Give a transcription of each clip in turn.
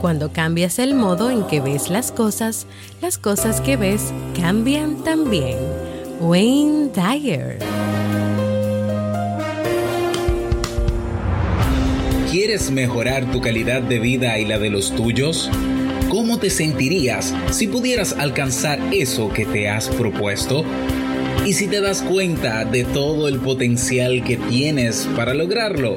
Cuando cambias el modo en que ves las cosas, las cosas que ves cambian también. Wayne Dyer. ¿Quieres mejorar tu calidad de vida y la de los tuyos? ¿Cómo te sentirías si pudieras alcanzar eso que te has propuesto? ¿Y si te das cuenta de todo el potencial que tienes para lograrlo?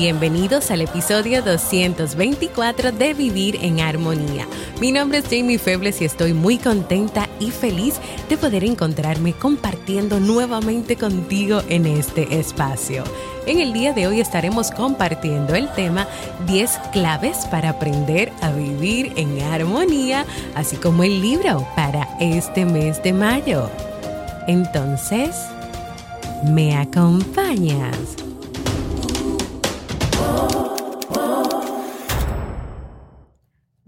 Bienvenidos al episodio 224 de Vivir en Armonía. Mi nombre es Jamie Febles y estoy muy contenta y feliz de poder encontrarme compartiendo nuevamente contigo en este espacio. En el día de hoy estaremos compartiendo el tema 10 claves para aprender a vivir en armonía, así como el libro para este mes de mayo. Entonces, ¿me acompañas?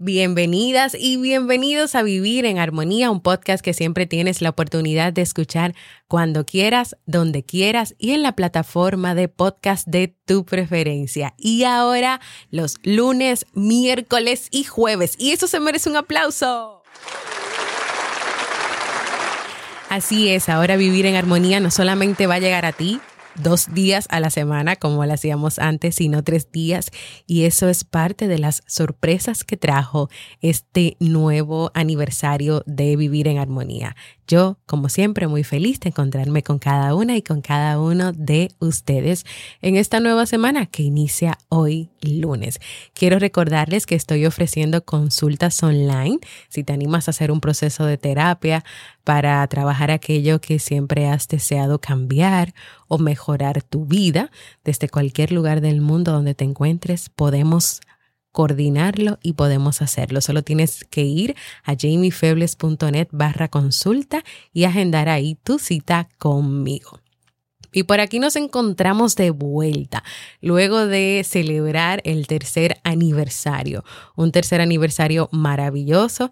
Bienvenidas y bienvenidos a Vivir en Armonía, un podcast que siempre tienes la oportunidad de escuchar cuando quieras, donde quieras y en la plataforma de podcast de tu preferencia. Y ahora los lunes, miércoles y jueves. Y eso se merece un aplauso. Así es, ahora Vivir en Armonía no solamente va a llegar a ti, dos días a la semana como lo hacíamos antes, sino tres días. Y eso es parte de las sorpresas que trajo este nuevo aniversario de Vivir en Armonía. Yo, como siempre, muy feliz de encontrarme con cada una y con cada uno de ustedes en esta nueva semana que inicia hoy lunes. Quiero recordarles que estoy ofreciendo consultas online si te animas a hacer un proceso de terapia para trabajar aquello que siempre has deseado cambiar o mejorar tu vida. Desde cualquier lugar del mundo donde te encuentres, podemos coordinarlo y podemos hacerlo. Solo tienes que ir a jamiefebles.net barra consulta y agendar ahí tu cita conmigo. Y por aquí nos encontramos de vuelta, luego de celebrar el tercer aniversario, un tercer aniversario maravilloso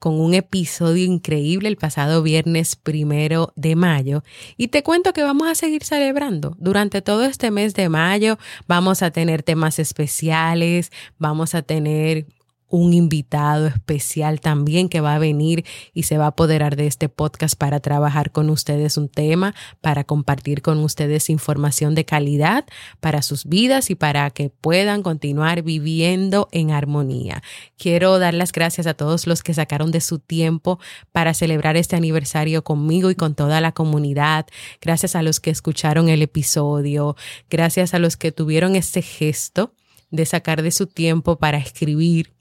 con un episodio increíble el pasado viernes primero de mayo. Y te cuento que vamos a seguir celebrando. Durante todo este mes de mayo vamos a tener temas especiales, vamos a tener un invitado especial también que va a venir y se va a apoderar de este podcast para trabajar con ustedes un tema, para compartir con ustedes información de calidad para sus vidas y para que puedan continuar viviendo en armonía. Quiero dar las gracias a todos los que sacaron de su tiempo para celebrar este aniversario conmigo y con toda la comunidad. Gracias a los que escucharon el episodio. Gracias a los que tuvieron ese gesto de sacar de su tiempo para escribir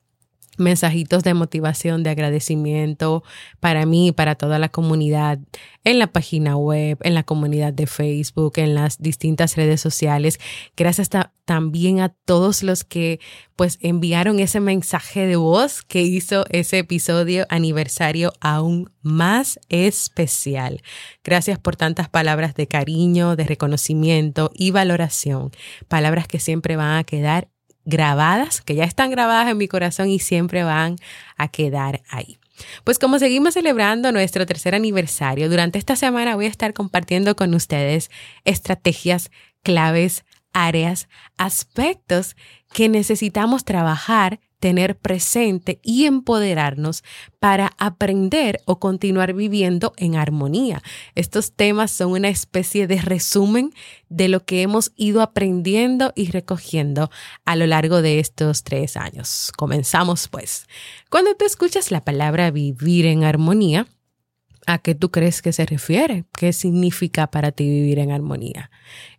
mensajitos de motivación, de agradecimiento para mí y para toda la comunidad en la página web, en la comunidad de Facebook, en las distintas redes sociales. Gracias también a todos los que pues enviaron ese mensaje de voz que hizo ese episodio aniversario aún más especial. Gracias por tantas palabras de cariño, de reconocimiento y valoración. Palabras que siempre van a quedar grabadas, que ya están grabadas en mi corazón y siempre van a quedar ahí. Pues como seguimos celebrando nuestro tercer aniversario, durante esta semana voy a estar compartiendo con ustedes estrategias, claves, áreas, aspectos que necesitamos trabajar tener presente y empoderarnos para aprender o continuar viviendo en armonía. Estos temas son una especie de resumen de lo que hemos ido aprendiendo y recogiendo a lo largo de estos tres años. Comenzamos pues. Cuando tú escuchas la palabra vivir en armonía, ¿A qué tú crees que se refiere? ¿Qué significa para ti vivir en armonía?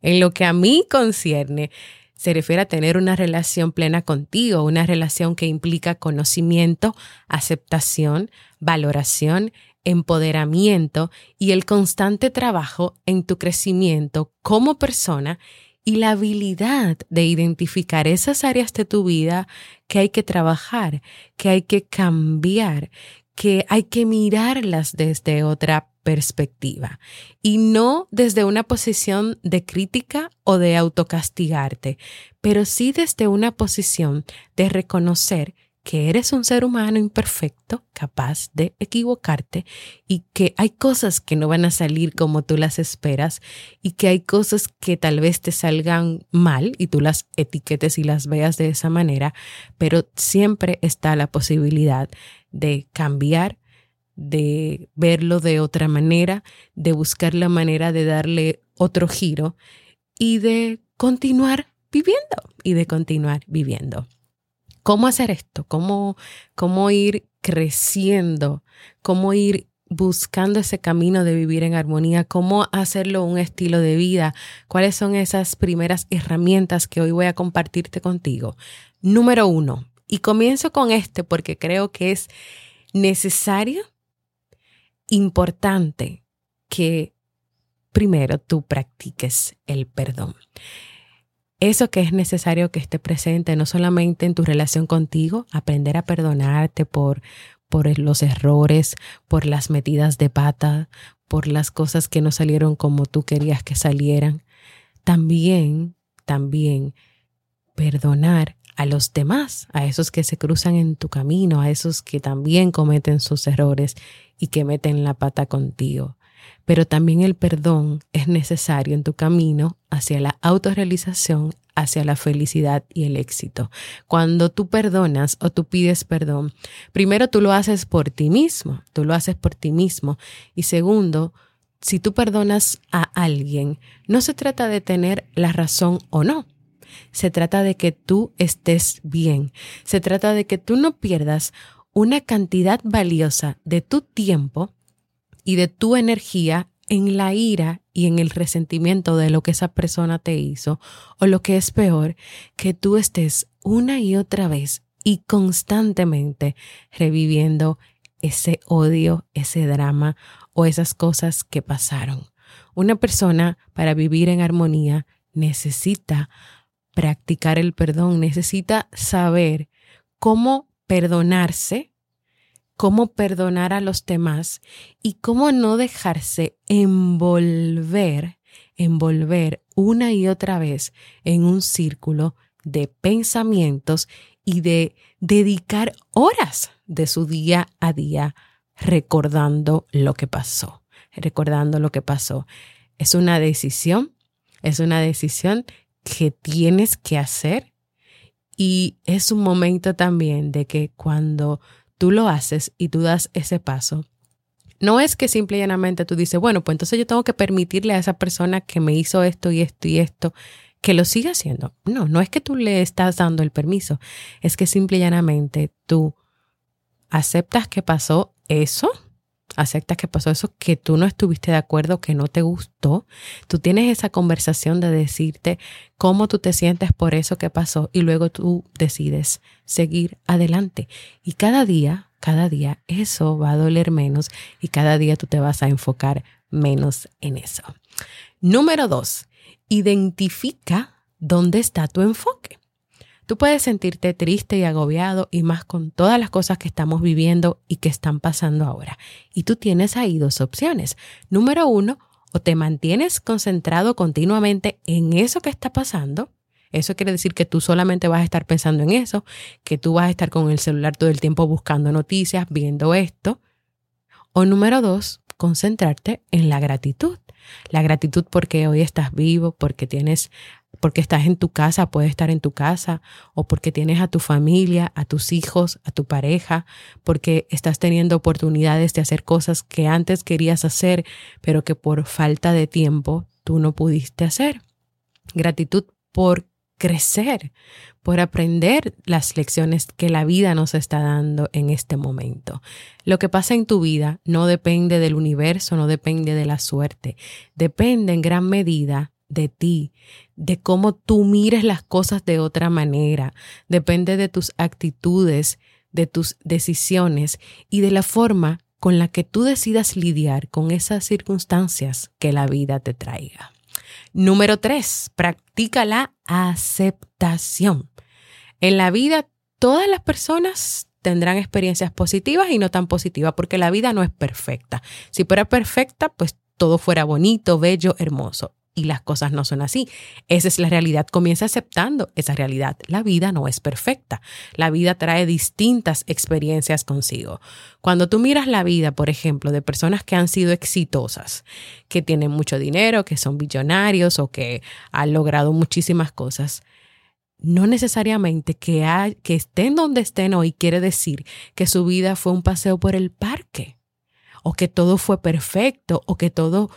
En lo que a mí concierne, se refiere a tener una relación plena contigo, una relación que implica conocimiento, aceptación, valoración, empoderamiento y el constante trabajo en tu crecimiento como persona y la habilidad de identificar esas áreas de tu vida que hay que trabajar, que hay que cambiar, que hay que mirarlas desde otra perspectiva y no desde una posición de crítica o de autocastigarte, pero sí desde una posición de reconocer que eres un ser humano imperfecto, capaz de equivocarte y que hay cosas que no van a salir como tú las esperas y que hay cosas que tal vez te salgan mal y tú las etiquetes y las veas de esa manera, pero siempre está la posibilidad de cambiar de verlo de otra manera, de buscar la manera de darle otro giro y de continuar viviendo y de continuar viviendo. ¿Cómo hacer esto? ¿Cómo, cómo ir creciendo? ¿Cómo ir buscando ese camino de vivir en armonía? ¿Cómo hacerlo un estilo de vida? ¿Cuáles son esas primeras herramientas que hoy voy a compartirte contigo? Número uno, y comienzo con este porque creo que es necesario importante que primero tú practiques el perdón. Eso que es necesario que esté presente no solamente en tu relación contigo, aprender a perdonarte por, por los errores, por las metidas de pata, por las cosas que no salieron como tú querías que salieran. También, también perdonar a los demás, a esos que se cruzan en tu camino, a esos que también cometen sus errores y que meten la pata contigo. Pero también el perdón es necesario en tu camino hacia la autorrealización, hacia la felicidad y el éxito. Cuando tú perdonas o tú pides perdón, primero tú lo haces por ti mismo, tú lo haces por ti mismo. Y segundo, si tú perdonas a alguien, no se trata de tener la razón o no, se trata de que tú estés bien. Se trata de que tú no pierdas una cantidad valiosa de tu tiempo y de tu energía en la ira y en el resentimiento de lo que esa persona te hizo, o lo que es peor, que tú estés una y otra vez y constantemente reviviendo ese odio, ese drama o esas cosas que pasaron. Una persona para vivir en armonía necesita practicar el perdón, necesita saber cómo perdonarse, cómo perdonar a los demás y cómo no dejarse envolver, envolver una y otra vez en un círculo de pensamientos y de dedicar horas de su día a día recordando lo que pasó, recordando lo que pasó. Es una decisión, es una decisión que tienes que hacer y es un momento también de que cuando tú lo haces y tú das ese paso, no es que simple y llanamente tú dices, bueno, pues entonces yo tengo que permitirle a esa persona que me hizo esto y esto y esto que lo siga haciendo. No, no es que tú le estás dando el permiso, es que simple y llanamente tú aceptas que pasó eso aceptas que pasó eso, que tú no estuviste de acuerdo, que no te gustó. Tú tienes esa conversación de decirte cómo tú te sientes por eso que pasó y luego tú decides seguir adelante. Y cada día, cada día eso va a doler menos y cada día tú te vas a enfocar menos en eso. Número dos, identifica dónde está tu enfoque. Tú puedes sentirte triste y agobiado y más con todas las cosas que estamos viviendo y que están pasando ahora. Y tú tienes ahí dos opciones. Número uno, o te mantienes concentrado continuamente en eso que está pasando. Eso quiere decir que tú solamente vas a estar pensando en eso, que tú vas a estar con el celular todo el tiempo buscando noticias, viendo esto. O número dos, concentrarte en la gratitud. La gratitud porque hoy estás vivo, porque tienes porque estás en tu casa, puedes estar en tu casa, o porque tienes a tu familia, a tus hijos, a tu pareja, porque estás teniendo oportunidades de hacer cosas que antes querías hacer, pero que por falta de tiempo tú no pudiste hacer. Gratitud por crecer, por aprender las lecciones que la vida nos está dando en este momento. Lo que pasa en tu vida no depende del universo, no depende de la suerte, depende en gran medida de ti, de cómo tú mires las cosas de otra manera, depende de tus actitudes, de tus decisiones y de la forma con la que tú decidas lidiar con esas circunstancias que la vida te traiga. Número tres, practica la aceptación. En la vida, todas las personas tendrán experiencias positivas y no tan positivas, porque la vida no es perfecta. Si fuera perfecta, pues todo fuera bonito, bello, hermoso. Y las cosas no son así. Esa es la realidad. Comienza aceptando esa realidad. La vida no es perfecta. La vida trae distintas experiencias consigo. Cuando tú miras la vida, por ejemplo, de personas que han sido exitosas, que tienen mucho dinero, que son billonarios o que han logrado muchísimas cosas, no necesariamente que, que estén donde estén hoy quiere decir que su vida fue un paseo por el parque o que todo fue perfecto o que todo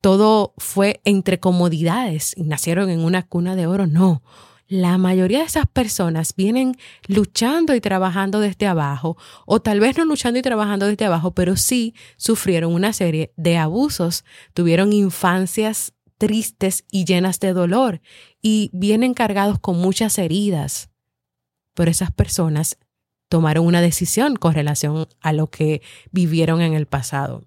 todo fue entre comodidades y nacieron en una cuna de oro. No, la mayoría de esas personas vienen luchando y trabajando desde abajo, o tal vez no luchando y trabajando desde abajo, pero sí sufrieron una serie de abusos, tuvieron infancias tristes y llenas de dolor y vienen cargados con muchas heridas. Pero esas personas tomaron una decisión con relación a lo que vivieron en el pasado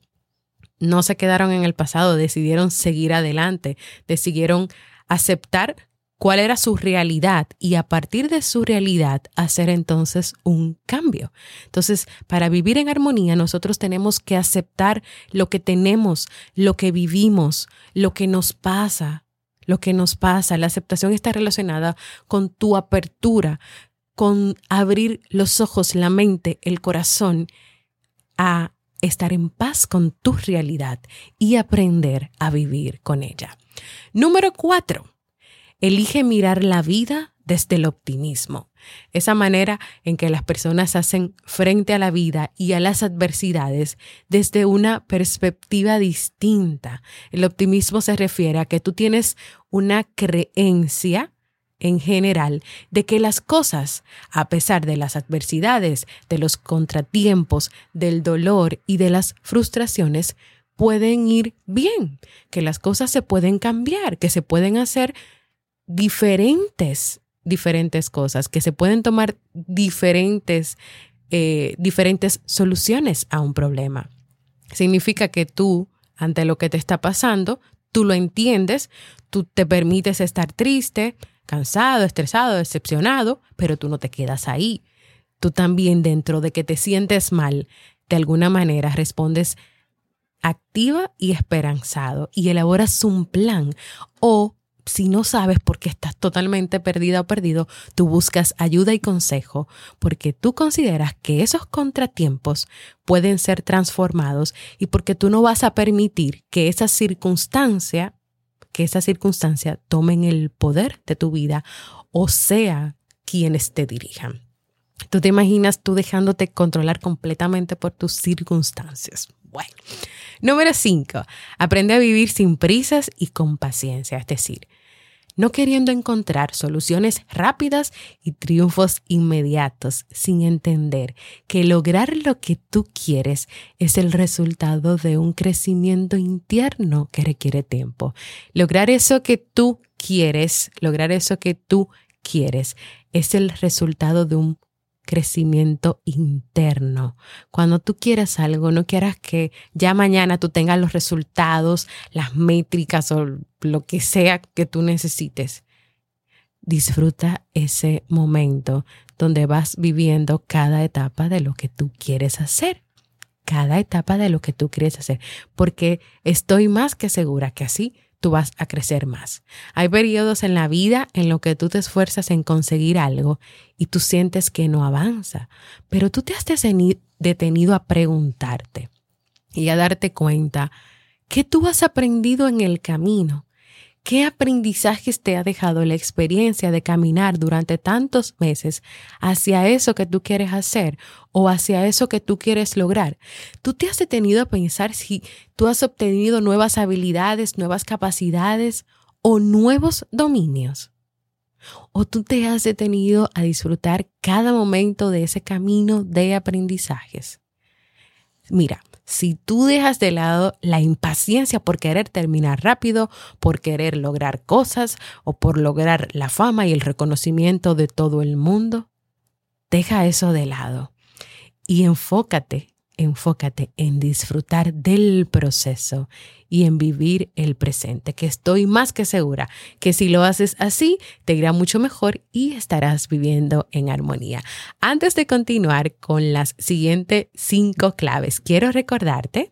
no se quedaron en el pasado, decidieron seguir adelante, decidieron aceptar cuál era su realidad y a partir de su realidad hacer entonces un cambio. Entonces, para vivir en armonía, nosotros tenemos que aceptar lo que tenemos, lo que vivimos, lo que nos pasa, lo que nos pasa. La aceptación está relacionada con tu apertura, con abrir los ojos, la mente, el corazón a estar en paz con tu realidad y aprender a vivir con ella. Número cuatro, elige mirar la vida desde el optimismo. Esa manera en que las personas hacen frente a la vida y a las adversidades desde una perspectiva distinta. El optimismo se refiere a que tú tienes una creencia en general de que las cosas, a pesar de las adversidades, de los contratiempos, del dolor y de las frustraciones, pueden ir bien, que las cosas se pueden cambiar, que se pueden hacer diferentes, diferentes cosas, que se pueden tomar diferentes, eh, diferentes soluciones a un problema. Significa que tú, ante lo que te está pasando, tú lo entiendes, tú te permites estar triste, cansado, estresado, decepcionado, pero tú no te quedas ahí. Tú también dentro de que te sientes mal, de alguna manera respondes activa y esperanzado y elaboras un plan o si no sabes por qué estás totalmente perdida o perdido, tú buscas ayuda y consejo porque tú consideras que esos contratiempos pueden ser transformados y porque tú no vas a permitir que esa circunstancia que esa circunstancia tomen el poder de tu vida o sea quienes te dirijan. Tú te imaginas tú dejándote controlar completamente por tus circunstancias. Bueno, número cinco, aprende a vivir sin prisas y con paciencia, es decir, no queriendo encontrar soluciones rápidas y triunfos inmediatos, sin entender que lograr lo que tú quieres es el resultado de un crecimiento interno que requiere tiempo. Lograr eso que tú quieres, lograr eso que tú quieres, es el resultado de un crecimiento interno. Cuando tú quieras algo, no quieras que ya mañana tú tengas los resultados, las métricas o lo que sea que tú necesites. Disfruta ese momento donde vas viviendo cada etapa de lo que tú quieres hacer. Cada etapa de lo que tú quieres hacer. Porque estoy más que segura que así tú vas a crecer más. Hay periodos en la vida en los que tú te esfuerzas en conseguir algo y tú sientes que no avanza, pero tú te has detenido a preguntarte y a darte cuenta que tú has aprendido en el camino, ¿Qué aprendizajes te ha dejado la experiencia de caminar durante tantos meses hacia eso que tú quieres hacer o hacia eso que tú quieres lograr? ¿Tú te has detenido a pensar si tú has obtenido nuevas habilidades, nuevas capacidades o nuevos dominios? ¿O tú te has detenido a disfrutar cada momento de ese camino de aprendizajes? Mira, si tú dejas de lado la impaciencia por querer terminar rápido, por querer lograr cosas o por lograr la fama y el reconocimiento de todo el mundo, deja eso de lado y enfócate enfócate en disfrutar del proceso y en vivir el presente, que estoy más que segura que si lo haces así, te irá mucho mejor y estarás viviendo en armonía. Antes de continuar con las siguientes cinco claves, quiero recordarte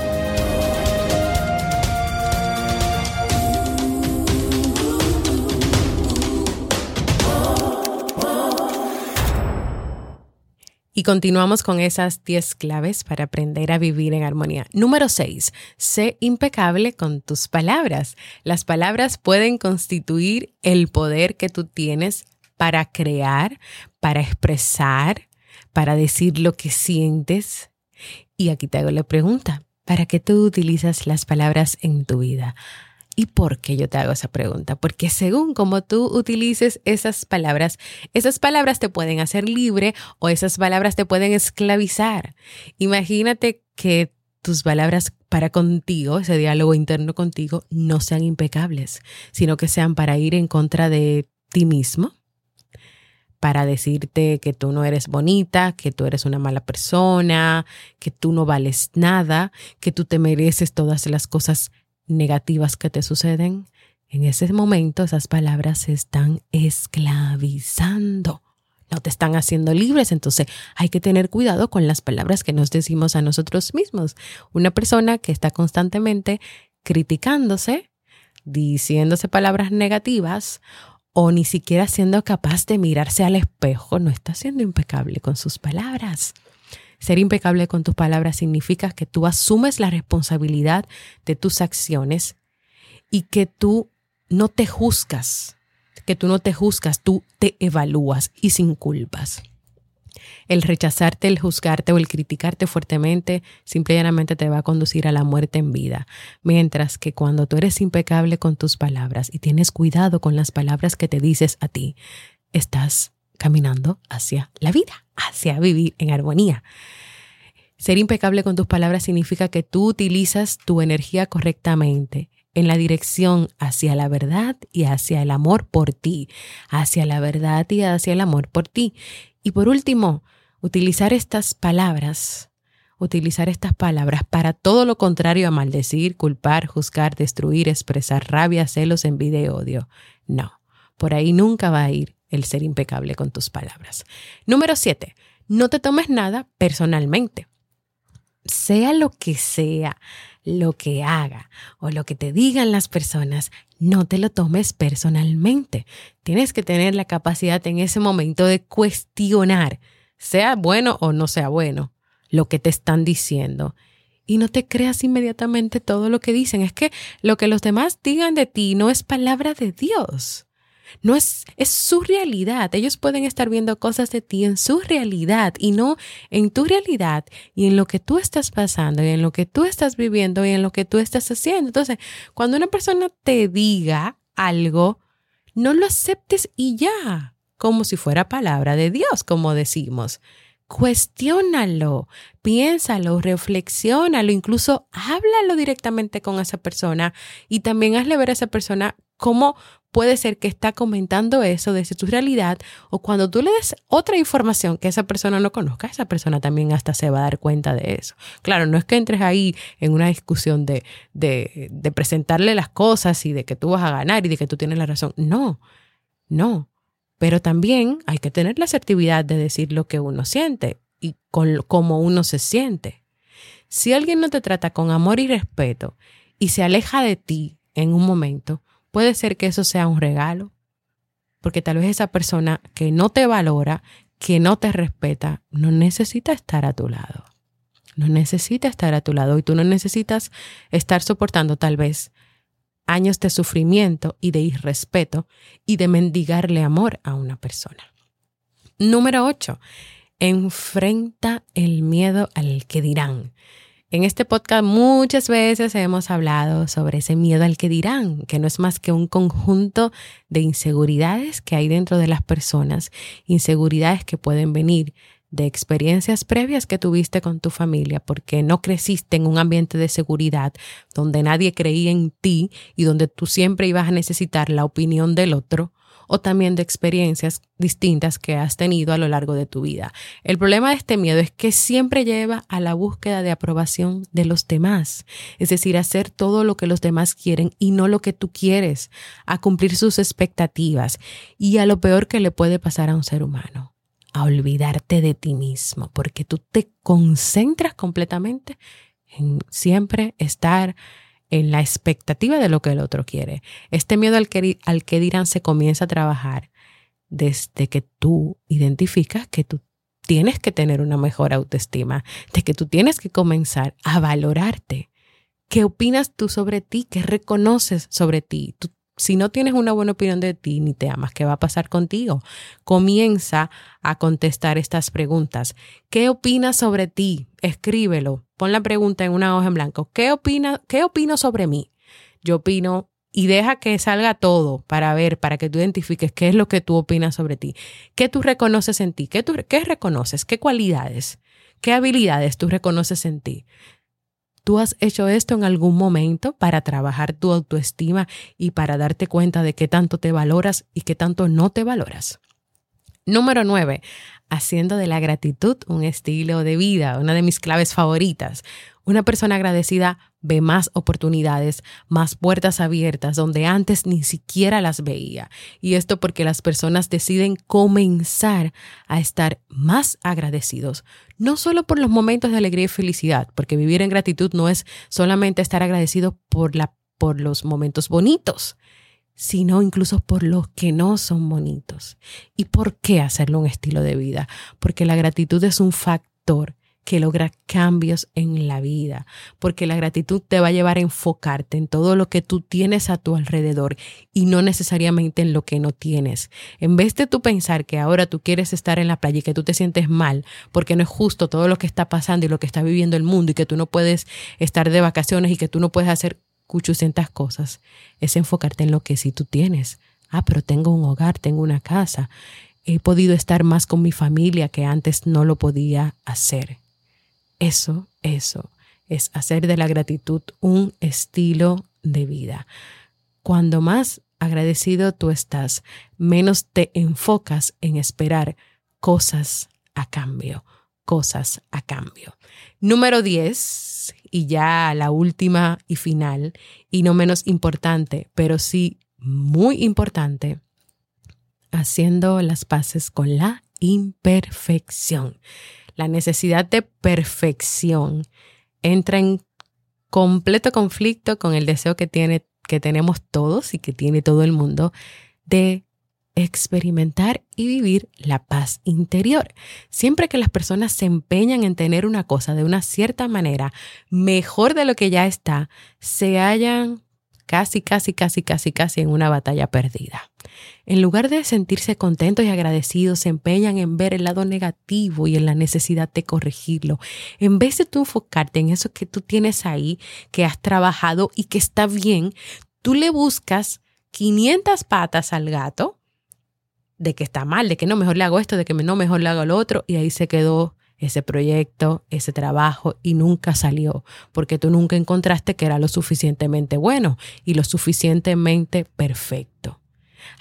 Y continuamos con esas 10 claves para aprender a vivir en armonía. Número 6. Sé impecable con tus palabras. Las palabras pueden constituir el poder que tú tienes para crear, para expresar, para decir lo que sientes. Y aquí te hago la pregunta, ¿para qué tú utilizas las palabras en tu vida? ¿Y por qué yo te hago esa pregunta? Porque según como tú utilices esas palabras, esas palabras te pueden hacer libre o esas palabras te pueden esclavizar. Imagínate que tus palabras para contigo, ese diálogo interno contigo, no sean impecables, sino que sean para ir en contra de ti mismo, para decirte que tú no eres bonita, que tú eres una mala persona, que tú no vales nada, que tú te mereces todas las cosas negativas que te suceden, en ese momento esas palabras se están esclavizando, no te están haciendo libres. Entonces hay que tener cuidado con las palabras que nos decimos a nosotros mismos. Una persona que está constantemente criticándose, diciéndose palabras negativas o ni siquiera siendo capaz de mirarse al espejo, no está siendo impecable con sus palabras. Ser impecable con tus palabras significa que tú asumes la responsabilidad de tus acciones y que tú no te juzgas, que tú no te juzgas, tú te evalúas y sin culpas. El rechazarte, el juzgarte o el criticarte fuertemente simplemente te va a conducir a la muerte en vida. Mientras que cuando tú eres impecable con tus palabras y tienes cuidado con las palabras que te dices a ti, estás caminando hacia la vida, hacia vivir en armonía. Ser impecable con tus palabras significa que tú utilizas tu energía correctamente en la dirección hacia la verdad y hacia el amor por ti, hacia la verdad y hacia el amor por ti. Y por último, utilizar estas palabras, utilizar estas palabras para todo lo contrario a maldecir, culpar, juzgar, destruir, expresar rabia, celos, envidia y odio. No, por ahí nunca va a ir el ser impecable con tus palabras. Número siete, no te tomes nada personalmente. Sea lo que sea, lo que haga o lo que te digan las personas, no te lo tomes personalmente. Tienes que tener la capacidad en ese momento de cuestionar, sea bueno o no sea bueno, lo que te están diciendo. Y no te creas inmediatamente todo lo que dicen. Es que lo que los demás digan de ti no es palabra de Dios. No es, es su realidad. Ellos pueden estar viendo cosas de ti en su realidad y no en tu realidad y en lo que tú estás pasando y en lo que tú estás viviendo y en lo que tú estás haciendo. Entonces, cuando una persona te diga algo, no lo aceptes y ya, como si fuera palabra de Dios, como decimos. Cuestiónalo, piénsalo, reflexiónalo, incluso háblalo directamente con esa persona y también hazle ver a esa persona cómo puede ser que está comentando eso desde tu realidad o cuando tú le des otra información que esa persona no conozca, esa persona también hasta se va a dar cuenta de eso. Claro, no es que entres ahí en una discusión de, de, de presentarle las cosas y de que tú vas a ganar y de que tú tienes la razón. No, no. Pero también hay que tener la asertividad de decir lo que uno siente y con, cómo uno se siente. Si alguien no te trata con amor y respeto y se aleja de ti en un momento, puede ser que eso sea un regalo, porque tal vez esa persona que no te valora, que no te respeta, no necesita estar a tu lado. No necesita estar a tu lado y tú no necesitas estar soportando tal vez años de sufrimiento y de irrespeto y de mendigarle amor a una persona. Número 8. Enfrenta el miedo al que dirán. En este podcast muchas veces hemos hablado sobre ese miedo al que dirán, que no es más que un conjunto de inseguridades que hay dentro de las personas, inseguridades que pueden venir de experiencias previas que tuviste con tu familia, porque no creciste en un ambiente de seguridad donde nadie creía en ti y donde tú siempre ibas a necesitar la opinión del otro o también de experiencias distintas que has tenido a lo largo de tu vida. El problema de este miedo es que siempre lleva a la búsqueda de aprobación de los demás, es decir, hacer todo lo que los demás quieren y no lo que tú quieres, a cumplir sus expectativas y a lo peor que le puede pasar a un ser humano, a olvidarte de ti mismo, porque tú te concentras completamente en siempre estar en la expectativa de lo que el otro quiere. Este miedo al que, dirán se comienza a trabajar desde que tú identificas que tú tienes que tener una mejor autoestima, de que tú tienes que comenzar a valorarte. ¿Qué opinas tú sobre ti? ¿Qué reconoces sobre ti? Tú si no tienes una buena opinión de ti ni te amas, ¿qué va a pasar contigo? Comienza a contestar estas preguntas. ¿Qué opinas sobre ti? Escríbelo. Pon la pregunta en una hoja en blanco. ¿Qué, opina, ¿Qué opino sobre mí? Yo opino y deja que salga todo para ver, para que tú identifiques qué es lo que tú opinas sobre ti. ¿Qué tú reconoces en ti? ¿Qué, tú, qué reconoces? ¿Qué cualidades? ¿Qué habilidades tú reconoces en ti? ¿Tú has hecho esto en algún momento para trabajar tu autoestima y para darte cuenta de qué tanto te valoras y qué tanto no te valoras? Número 9. Haciendo de la gratitud un estilo de vida, una de mis claves favoritas. Una persona agradecida ve más oportunidades, más puertas abiertas donde antes ni siquiera las veía. Y esto porque las personas deciden comenzar a estar más agradecidos, no solo por los momentos de alegría y felicidad, porque vivir en gratitud no es solamente estar agradecido por, la, por los momentos bonitos, sino incluso por los que no son bonitos. ¿Y por qué hacerlo un estilo de vida? Porque la gratitud es un factor que logra cambios en la vida, porque la gratitud te va a llevar a enfocarte en todo lo que tú tienes a tu alrededor y no necesariamente en lo que no tienes. En vez de tú pensar que ahora tú quieres estar en la playa y que tú te sientes mal porque no es justo todo lo que está pasando y lo que está viviendo el mundo y que tú no puedes estar de vacaciones y que tú no puedes hacer cuchucientas cosas, es enfocarte en lo que sí tú tienes. Ah, pero tengo un hogar, tengo una casa, he podido estar más con mi familia que antes no lo podía hacer. Eso, eso es hacer de la gratitud un estilo de vida. Cuando más agradecido tú estás, menos te enfocas en esperar cosas a cambio, cosas a cambio. Número 10, y ya la última y final, y no menos importante, pero sí muy importante, haciendo las paces con la imperfección. La necesidad de perfección entra en completo conflicto con el deseo que, tiene, que tenemos todos y que tiene todo el mundo de experimentar y vivir la paz interior. Siempre que las personas se empeñan en tener una cosa de una cierta manera mejor de lo que ya está, se hallan casi, casi, casi, casi, casi en una batalla perdida. En lugar de sentirse contentos y agradecidos, se empeñan en ver el lado negativo y en la necesidad de corregirlo. En vez de tú enfocarte en eso que tú tienes ahí, que has trabajado y que está bien, tú le buscas 500 patas al gato de que está mal, de que no, mejor le hago esto, de que no, mejor le hago lo otro, y ahí se quedó ese proyecto, ese trabajo y nunca salió, porque tú nunca encontraste que era lo suficientemente bueno y lo suficientemente perfecto.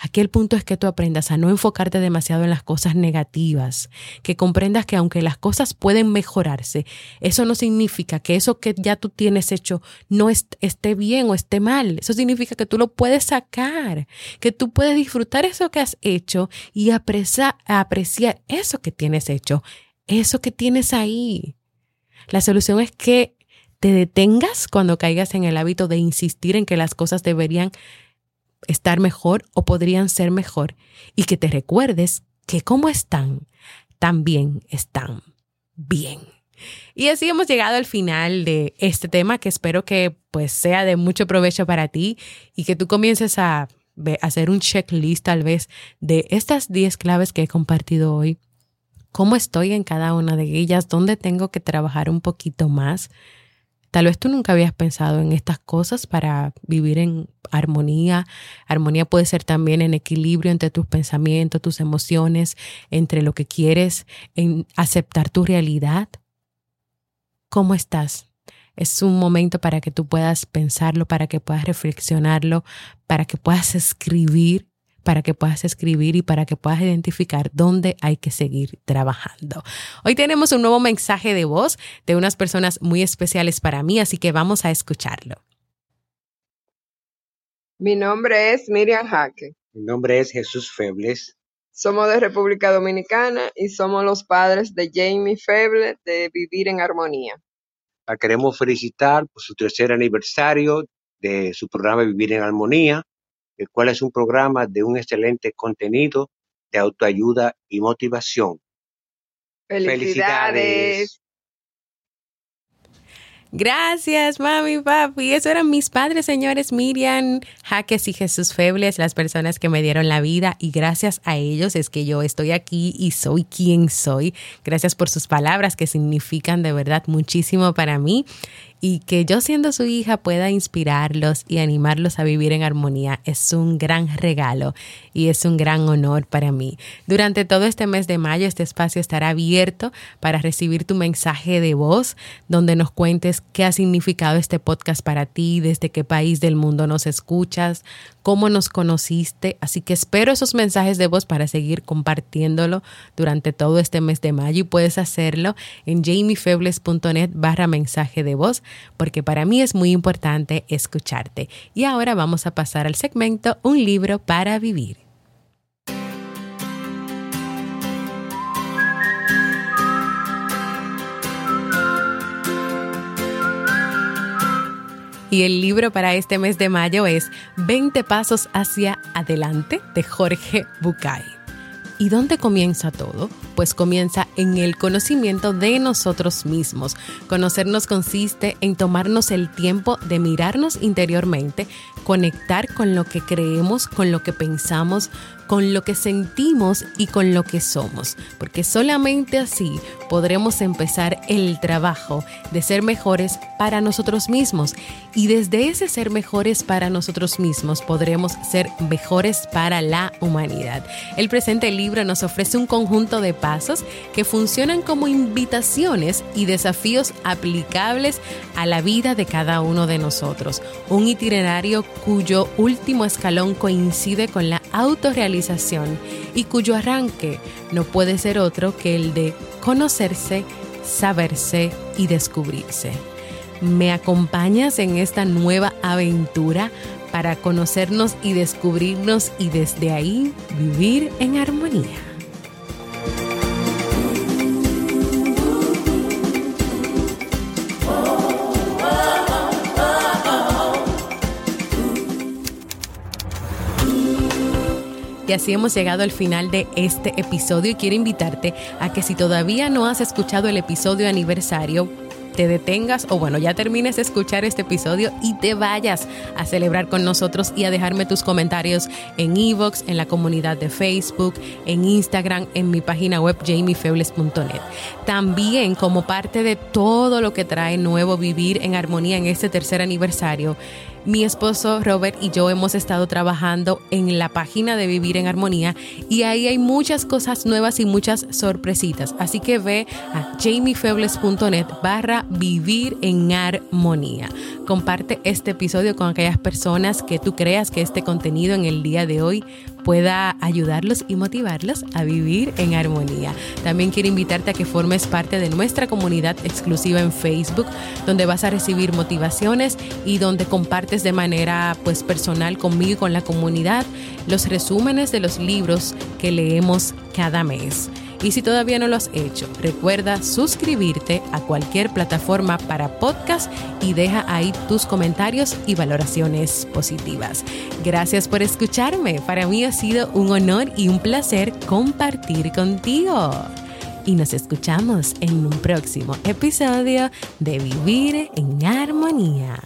Aquí el punto es que tú aprendas a no enfocarte demasiado en las cosas negativas, que comprendas que aunque las cosas pueden mejorarse, eso no significa que eso que ya tú tienes hecho no esté bien o esté mal. Eso significa que tú lo puedes sacar, que tú puedes disfrutar eso que has hecho y apreciar, apreciar eso que tienes hecho, eso que tienes ahí. La solución es que te detengas cuando caigas en el hábito de insistir en que las cosas deberían estar mejor o podrían ser mejor y que te recuerdes que como están, también están bien. Y así hemos llegado al final de este tema que espero que pues sea de mucho provecho para ti y que tú comiences a hacer un checklist tal vez de estas 10 claves que he compartido hoy. ¿Cómo estoy en cada una de ellas? ¿Dónde tengo que trabajar un poquito más? Tal vez tú nunca habías pensado en estas cosas para vivir en armonía. Armonía puede ser también en equilibrio entre tus pensamientos, tus emociones, entre lo que quieres, en aceptar tu realidad. ¿Cómo estás? Es un momento para que tú puedas pensarlo, para que puedas reflexionarlo, para que puedas escribir para que puedas escribir y para que puedas identificar dónde hay que seguir trabajando. Hoy tenemos un nuevo mensaje de voz de unas personas muy especiales para mí, así que vamos a escucharlo. Mi nombre es Miriam Jaque. Mi nombre es Jesús Febles. Somos de República Dominicana y somos los padres de Jamie Feble de Vivir en Armonía. La queremos felicitar por su tercer aniversario de su programa Vivir en Armonía el cual es un programa de un excelente contenido de autoayuda y motivación. Felicidades. Gracias, mami, papi. Eso eran mis padres, señores Miriam, Jaques y Jesús Febles, las personas que me dieron la vida. Y gracias a ellos es que yo estoy aquí y soy quien soy. Gracias por sus palabras que significan de verdad muchísimo para mí y que yo siendo su hija pueda inspirarlos y animarlos a vivir en armonía es un gran regalo y es un gran honor para mí. Durante todo este mes de mayo este espacio estará abierto para recibir tu mensaje de voz donde nos cuentes qué ha significado este podcast para ti, desde qué país del mundo nos escuchas, cómo nos conociste. Así que espero esos mensajes de voz para seguir compartiéndolo durante todo este mes de mayo y puedes hacerlo en jamiefebles.net barra mensaje de voz porque para mí es muy importante escucharte. Y ahora vamos a pasar al segmento Un libro para vivir. Y el libro para este mes de mayo es 20 Pasos hacia adelante de Jorge Bucay. ¿Y dónde comienza todo? Pues comienza en el conocimiento de nosotros mismos. Conocernos consiste en tomarnos el tiempo de mirarnos interiormente, conectar con lo que creemos, con lo que pensamos, con lo que sentimos y con lo que somos, porque solamente así podremos empezar el trabajo de ser mejores para nosotros mismos. Y desde ese ser mejores para nosotros mismos podremos ser mejores para la humanidad. El presente libro nos ofrece un conjunto de pasos que funcionan como invitaciones y desafíos aplicables a la vida de cada uno de nosotros, un itinerario cuyo último escalón coincide con la autorrealización y cuyo arranque no puede ser otro que el de conocerse, saberse y descubrirse. ¿Me acompañas en esta nueva aventura para conocernos y descubrirnos y desde ahí vivir en armonía? Y así hemos llegado al final de este episodio y quiero invitarte a que si todavía no has escuchado el episodio aniversario, te detengas o bueno, ya termines de escuchar este episodio y te vayas a celebrar con nosotros y a dejarme tus comentarios en Evox, en la comunidad de Facebook, en Instagram, en mi página web jamiefebles.net. También como parte de todo lo que trae nuevo vivir en armonía en este tercer aniversario, Mi esposo Robert y yo hemos estado trabajando en la página de Vivir en Armonía y ahí hay muchas cosas nuevas y muchas sorpresitas. Así que ve a jamiefebles.net barra Vivir en Armonía. Comparte este episodio con aquellas personas que tú creas que este contenido en el día de hoy pueda ayudarlos y motivarlos a vivir en armonía. También quiero invitarte a que formes parte de nuestra comunidad exclusiva en Facebook, donde vas a recibir motivaciones y donde compartes de manera pues personal conmigo y con la comunidad los resúmenes de los libros que leemos cada mes. Y si todavía no lo has hecho, recuerda suscribirte a cualquier plataforma para podcast y deja ahí tus comentarios y valoraciones positivas. Gracias por escucharme. Para mí ha sido un honor y un placer compartir contigo. Y nos escuchamos en un próximo episodio de Vivir en Armonía.